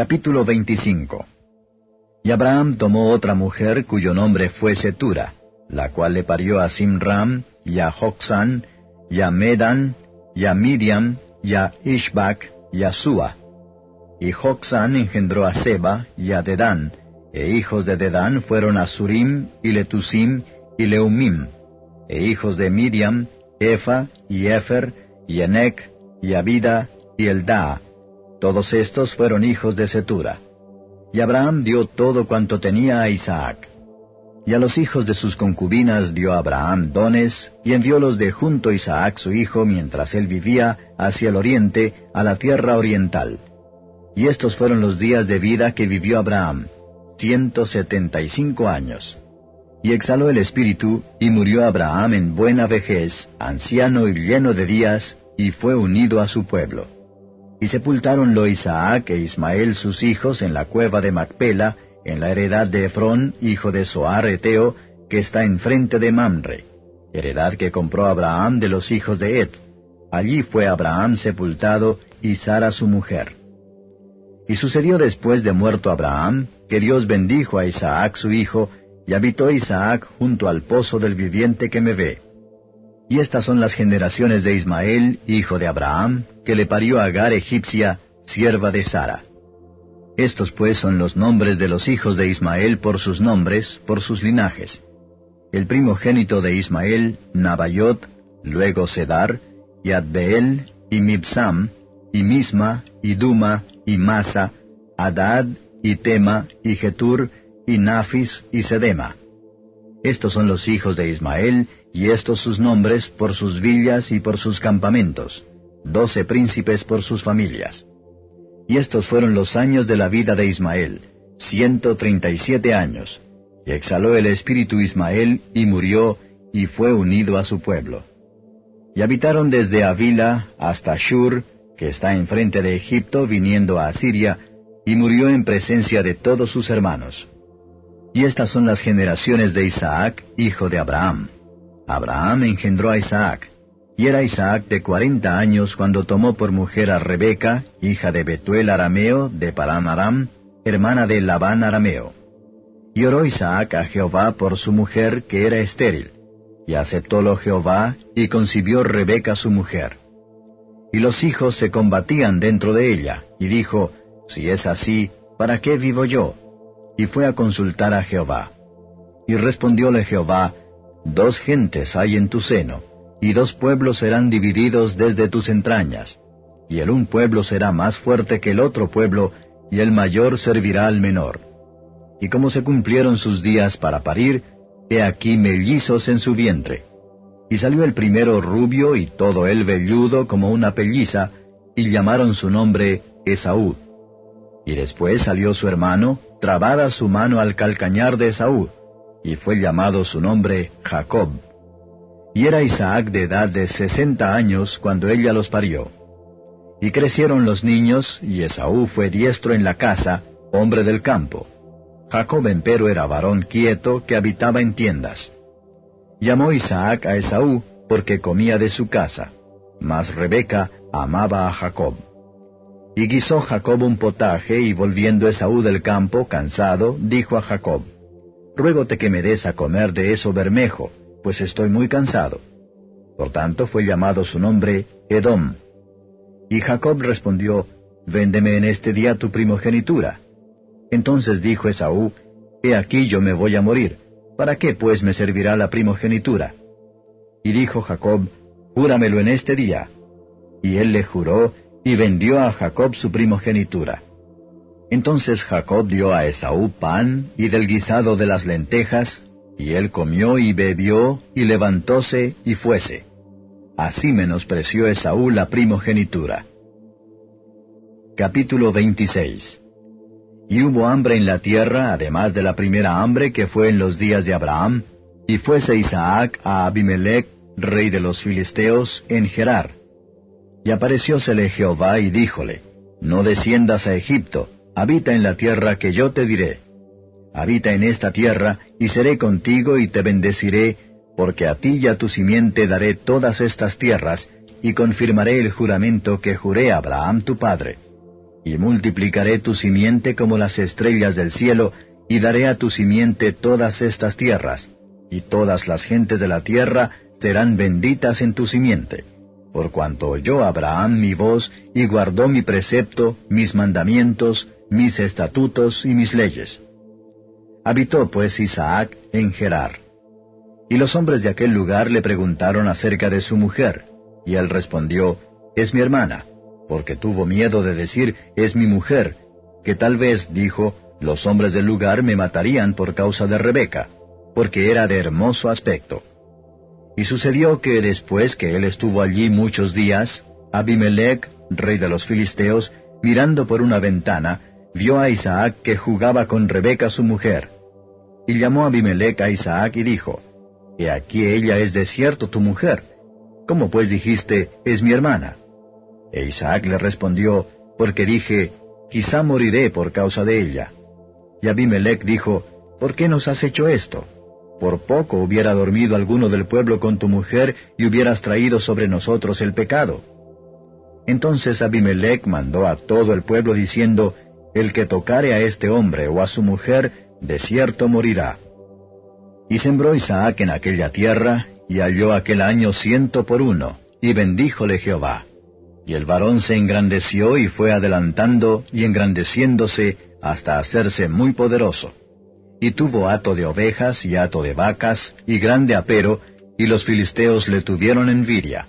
Capítulo 25 Y Abraham tomó otra mujer cuyo nombre fue Setura, la cual le parió a Simram, y a Joxan, y a Medan, y a Miriam, y a Ishbak, y a Sua. Y Joxan engendró a Seba y a Dedán, e hijos de Dedán fueron a Surim, y Letusim, y Leumim, e hijos de Miriam, Efa, y Efer, y Enec, y Abida, y Eldaa, todos estos fueron hijos de Setura. Y Abraham dio todo cuanto tenía a Isaac. Y a los hijos de sus concubinas dio Abraham dones, y enviólos de junto Isaac su hijo mientras él vivía hacia el oriente, a la tierra oriental. Y estos fueron los días de vida que vivió Abraham, ciento setenta y cinco años. Y exhaló el espíritu, y murió Abraham en buena vejez, anciano y lleno de días, y fue unido a su pueblo. Y sepultáronlo Isaac e Ismael sus hijos en la cueva de Macpela, en la heredad de Efrón, hijo de Soar Eteo, que está enfrente de Mamre, heredad que compró Abraham de los hijos de Ed. Allí fue Abraham sepultado y Sara su mujer. Y sucedió después de muerto Abraham, que Dios bendijo a Isaac su hijo, y habitó Isaac junto al pozo del viviente que me ve. Y estas son las generaciones de Ismael, hijo de Abraham, que le parió a Agar egipcia, sierva de Sara. Estos pues son los nombres de los hijos de Ismael por sus nombres, por sus linajes. El primogénito de Ismael, Nabayot, luego Sedar, y Adbeel, y Mibsam, y Misma, y Duma, y Masa, Adad, y Tema, y Getur, y Nafis, y Sedema. Estos son los hijos de Ismael, y estos sus nombres por sus villas y por sus campamentos, doce príncipes por sus familias. Y estos fueron los años de la vida de Ismael, ciento treinta y siete años. Y exhaló el espíritu Ismael, y murió, y fue unido a su pueblo. Y habitaron desde Avila hasta Shur, que está enfrente de Egipto, viniendo a Asiria, y murió en presencia de todos sus hermanos. Y estas son las generaciones de Isaac, hijo de Abraham. Abraham engendró a Isaac, y era Isaac de cuarenta años cuando tomó por mujer a Rebeca, hija de Betuel Arameo, de Parán Aram, hermana de Labán Arameo. Y oró Isaac a Jehová por su mujer, que era estéril, y aceptólo Jehová, y concibió Rebeca su mujer. Y los hijos se combatían dentro de ella, y dijo, Si es así, ¿para qué vivo yo? Y fue a consultar a Jehová. Y respondióle Jehová, Dos gentes hay en tu seno, y dos pueblos serán divididos desde tus entrañas, y el un pueblo será más fuerte que el otro pueblo, y el mayor servirá al menor. Y como se cumplieron sus días para parir, he aquí mellizos en su vientre. Y salió el primero rubio y todo él velludo como una pelliza, y llamaron su nombre Esaú. Y después salió su hermano, trabada su mano al calcañar de Esaú, y fue llamado su nombre Jacob. Y era Isaac de edad de sesenta años cuando ella los parió. Y crecieron los niños, y Esaú fue diestro en la casa, hombre del campo. Jacob empero era varón quieto que habitaba en tiendas. Llamó Isaac a Esaú porque comía de su casa, mas Rebeca amaba a Jacob. Y guisó Jacob un potaje, y volviendo Esaú del campo, cansado, dijo a Jacob, ruégote que me des a comer de eso bermejo, pues estoy muy cansado. Por tanto fue llamado su nombre Edom. Y Jacob respondió, Véndeme en este día tu primogenitura. Entonces dijo Esaú, He aquí yo me voy a morir, ¿para qué pues me servirá la primogenitura? Y dijo Jacob, Júramelo en este día. Y él le juró, y vendió a Jacob su primogenitura. Entonces Jacob dio a Esaú pan y del guisado de las lentejas, y él comió y bebió, y levantóse y fuese. Así menospreció Esaú la primogenitura. Capítulo 26 Y hubo hambre en la tierra, además de la primera hambre que fue en los días de Abraham, y fuese Isaac a Abimelech, rey de los filisteos, en Gerar. Y apareciósele Jehová y díjole, No desciendas a Egipto, habita en la tierra que yo te diré. Habita en esta tierra, y seré contigo y te bendeciré, porque a ti y a tu simiente daré todas estas tierras, y confirmaré el juramento que juré a Abraham tu padre. Y multiplicaré tu simiente como las estrellas del cielo, y daré a tu simiente todas estas tierras, y todas las gentes de la tierra serán benditas en tu simiente. Por cuanto oyó Abraham mi voz, y guardó mi precepto, mis mandamientos, mis estatutos y mis leyes. Habitó pues Isaac en Gerar. Y los hombres de aquel lugar le preguntaron acerca de su mujer, y él respondió, Es mi hermana, porque tuvo miedo de decir, Es mi mujer, que tal vez, dijo, los hombres del lugar me matarían por causa de Rebeca, porque era de hermoso aspecto. Y sucedió que después que él estuvo allí muchos días, Abimelech, rey de los filisteos, mirando por una ventana, vio a Isaac que jugaba con Rebeca su mujer. Y llamó a Abimelech a Isaac y dijo, He aquí ella es de cierto tu mujer. ¿Cómo pues dijiste, es mi hermana? E Isaac le respondió, Porque dije, quizá moriré por causa de ella. Y Abimelech dijo, ¿Por qué nos has hecho esto? Por poco hubiera dormido alguno del pueblo con tu mujer y hubieras traído sobre nosotros el pecado. Entonces Abimelech mandó a todo el pueblo diciendo, El que tocare a este hombre o a su mujer, de cierto morirá. Y sembró Isaac en aquella tierra, y halló aquel año ciento por uno, y bendíjole Jehová. Y el varón se engrandeció y fue adelantando y engrandeciéndose hasta hacerse muy poderoso y tuvo hato de ovejas y hato de vacas, y grande apero, y los filisteos le tuvieron envidia.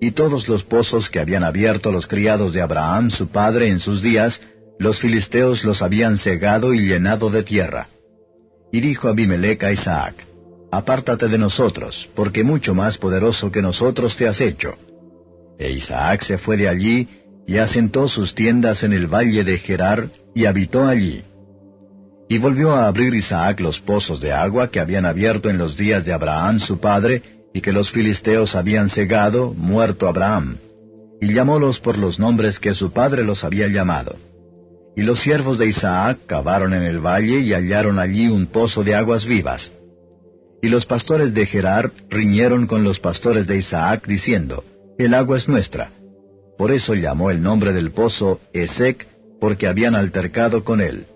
Y todos los pozos que habían abierto los criados de Abraham su padre en sus días, los filisteos los habían cegado y llenado de tierra. Y dijo Abimelech a Isaac, Apártate de nosotros, porque mucho más poderoso que nosotros te has hecho. E Isaac se fue de allí, y asentó sus tiendas en el valle de Gerar, y habitó allí. Y volvió a abrir Isaac los pozos de agua que habían abierto en los días de Abraham su padre, y que los filisteos habían cegado, muerto Abraham. Y llamólos por los nombres que su padre los había llamado. Y los siervos de Isaac cavaron en el valle y hallaron allí un pozo de aguas vivas. Y los pastores de Gerar riñeron con los pastores de Isaac, diciendo, El agua es nuestra. Por eso llamó el nombre del pozo Esec, porque habían altercado con él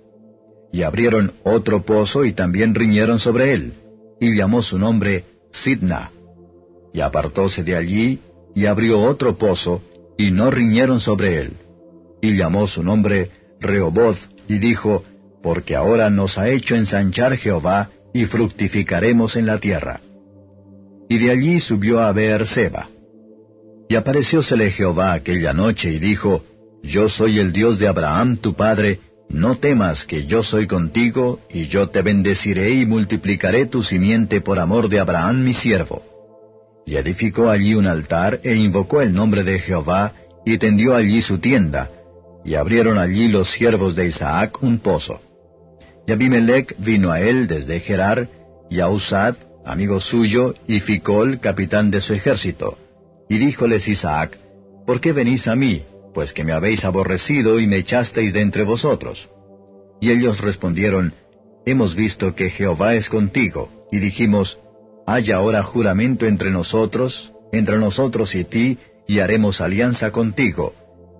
y abrieron otro pozo y también riñeron sobre él, y llamó su nombre Sidna. Y apartóse de allí, y abrió otro pozo, y no riñeron sobre él. Y llamó su nombre Rehoboth, y dijo, Porque ahora nos ha hecho ensanchar Jehová, y fructificaremos en la tierra. Y de allí subió a Seba. Y apareciósele Jehová aquella noche, y dijo, Yo soy el Dios de Abraham tu padre, no temas que yo soy contigo, y yo te bendeciré y multiplicaré tu simiente por amor de Abraham mi siervo. Y edificó allí un altar e invocó el nombre de Jehová, y tendió allí su tienda, y abrieron allí los siervos de Isaac un pozo. Y Abimelech vino a él desde Gerar, y a Usad, amigo suyo, y Ficol, capitán de su ejército. Y díjoles Isaac, ¿Por qué venís a mí? pues que me habéis aborrecido y me echasteis de entre vosotros. Y ellos respondieron, Hemos visto que Jehová es contigo, y dijimos, Haya ahora juramento entre nosotros, entre nosotros y ti, y haremos alianza contigo,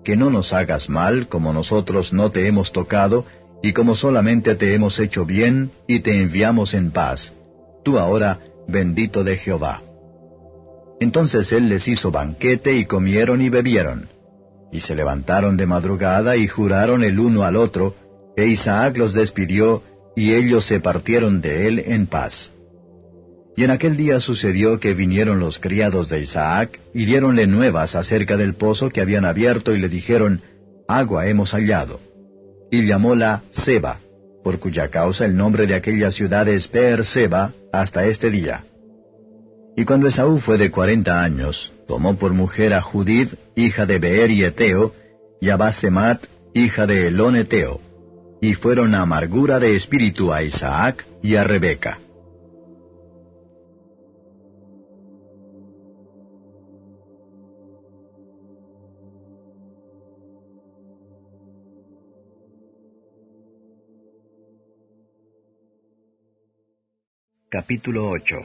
que no nos hagas mal como nosotros no te hemos tocado, y como solamente te hemos hecho bien, y te enviamos en paz. Tú ahora, bendito de Jehová. Entonces él les hizo banquete y comieron y bebieron. Y se levantaron de madrugada y juraron el uno al otro, e Isaac los despidió, y ellos se partieron de él en paz. Y en aquel día sucedió que vinieron los criados de Isaac, y diéronle nuevas acerca del pozo que habían abierto, y le dijeron, Agua hemos hallado. Y llamóla Seba, por cuya causa el nombre de aquella ciudad es Per Seba hasta este día. Y cuando Esaú fue de cuarenta años, tomó por mujer a Judith, hija de Beer y Eteo, y a Basemat, hija de Eloneteo, y fueron amargura de espíritu a Isaac y a Rebeca. Capítulo 8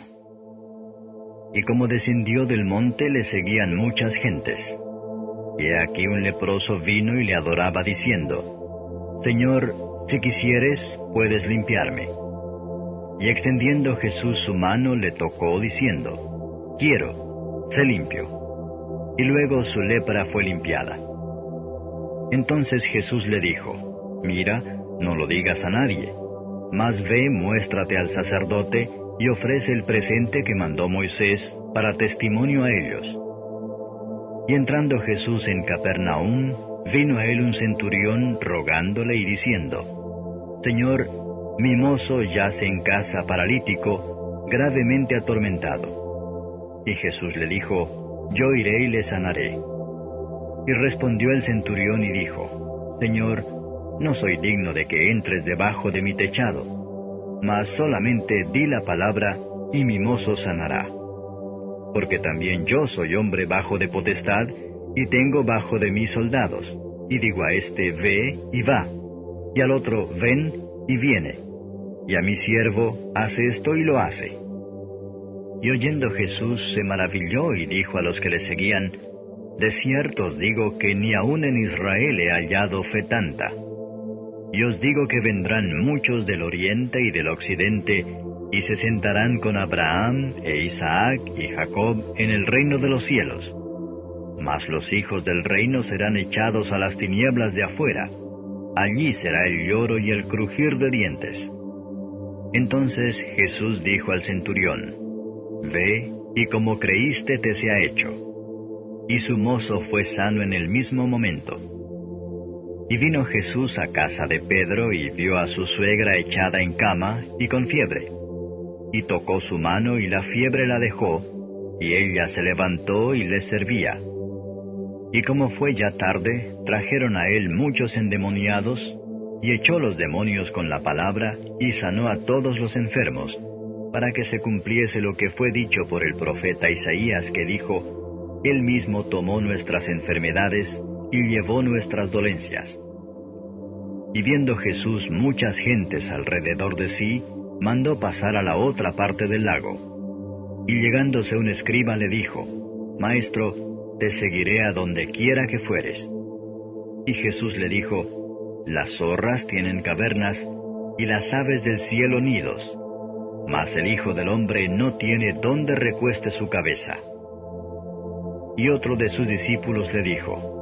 Y como descendió del monte le seguían muchas gentes. Y aquí un leproso vino y le adoraba diciendo, Señor, si quisieres, puedes limpiarme. Y extendiendo Jesús su mano le tocó diciendo, Quiero, sé limpio. Y luego su lepra fue limpiada. Entonces Jesús le dijo, Mira, no lo digas a nadie, mas ve, muéstrate al sacerdote y ofrece el presente que mandó Moisés para testimonio a ellos. Y entrando Jesús en Capernaum, vino a él un centurión rogándole y diciendo, Señor, mi mozo yace en casa paralítico, gravemente atormentado. Y Jesús le dijo, Yo iré y le sanaré. Y respondió el centurión y dijo, Señor, no soy digno de que entres debajo de mi techado mas solamente di la palabra y mi mozo sanará. Porque también yo soy hombre bajo de potestad, y tengo bajo de mí soldados, y digo a este, ve y va, y al otro, ven y viene, y a mi siervo, hace esto y lo hace. Y oyendo Jesús se maravilló y dijo a los que le seguían, De cierto os digo que ni aun en Israel he hallado fe tanta. Y os digo que vendrán muchos del oriente y del occidente, y se sentarán con Abraham e Isaac y Jacob en el reino de los cielos. Mas los hijos del reino serán echados a las tinieblas de afuera. Allí será el lloro y el crujir de dientes. Entonces Jesús dijo al centurión, Ve, y como creíste te se ha hecho. Y su mozo fue sano en el mismo momento. Y vino Jesús a casa de Pedro y vio a su suegra echada en cama y con fiebre. Y tocó su mano y la fiebre la dejó, y ella se levantó y le servía. Y como fue ya tarde, trajeron a él muchos endemoniados, y echó los demonios con la palabra, y sanó a todos los enfermos, para que se cumpliese lo que fue dicho por el profeta Isaías, que dijo, Él mismo tomó nuestras enfermedades, y llevó nuestras dolencias. Y viendo Jesús muchas gentes alrededor de sí, mandó pasar a la otra parte del lago. Y llegándose un escriba le dijo, Maestro, te seguiré a donde quiera que fueres. Y Jesús le dijo, Las zorras tienen cavernas, y las aves del cielo nidos, mas el Hijo del Hombre no tiene donde recueste su cabeza. Y otro de sus discípulos le dijo,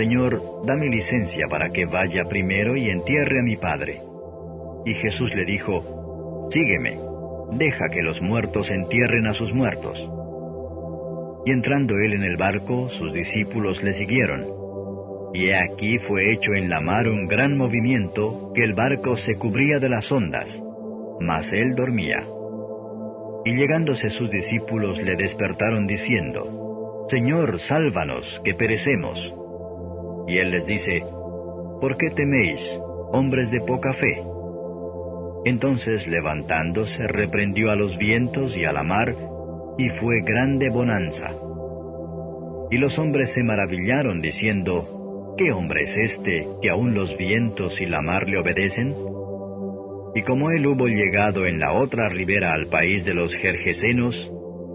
Señor, dame licencia para que vaya primero y entierre a mi padre. Y Jesús le dijo, Sígueme, deja que los muertos entierren a sus muertos. Y entrando él en el barco, sus discípulos le siguieron. Y aquí fue hecho en la mar un gran movimiento, que el barco se cubría de las ondas, mas él dormía. Y llegándose sus discípulos le despertaron diciendo, Señor, sálvanos, que perecemos. Y él les dice, ¿por qué teméis, hombres de poca fe? Entonces levantándose reprendió a los vientos y a la mar, y fue grande bonanza. Y los hombres se maravillaron diciendo, ¿qué hombre es este que aun los vientos y la mar le obedecen? Y como él hubo llegado en la otra ribera al país de los Jerjesenos,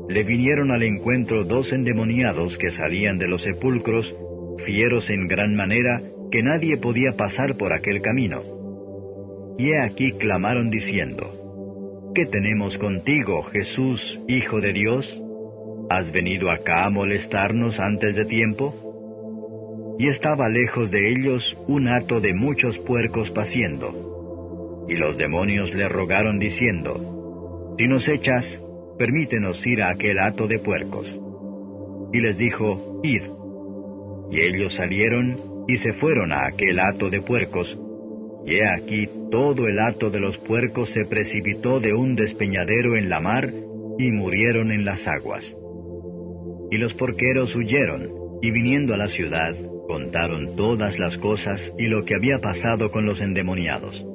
le vinieron al encuentro dos endemoniados que salían de los sepulcros, fieros en gran manera, que nadie podía pasar por aquel camino. Y he aquí clamaron diciendo, ¿Qué tenemos contigo, Jesús, Hijo de Dios? ¿Has venido acá a molestarnos antes de tiempo? Y estaba lejos de ellos un hato de muchos puercos paciendo. Y los demonios le rogaron diciendo, Si nos echas, permítenos ir a aquel hato de puercos. Y les dijo, Id. Y ellos salieron y se fueron a aquel hato de puercos. Y he aquí todo el hato de los puercos se precipitó de un despeñadero en la mar y murieron en las aguas. Y los porqueros huyeron Y viniendo a la ciudad, contaron todas las cosas y lo que había pasado con los endemoniados.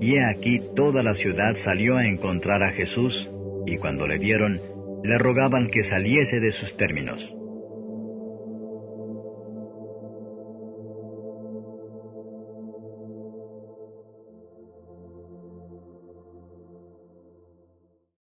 Y he aquí toda la ciudad salió a encontrar a Jesús, y cuando le vieron, le rogaban que saliese de sus términos.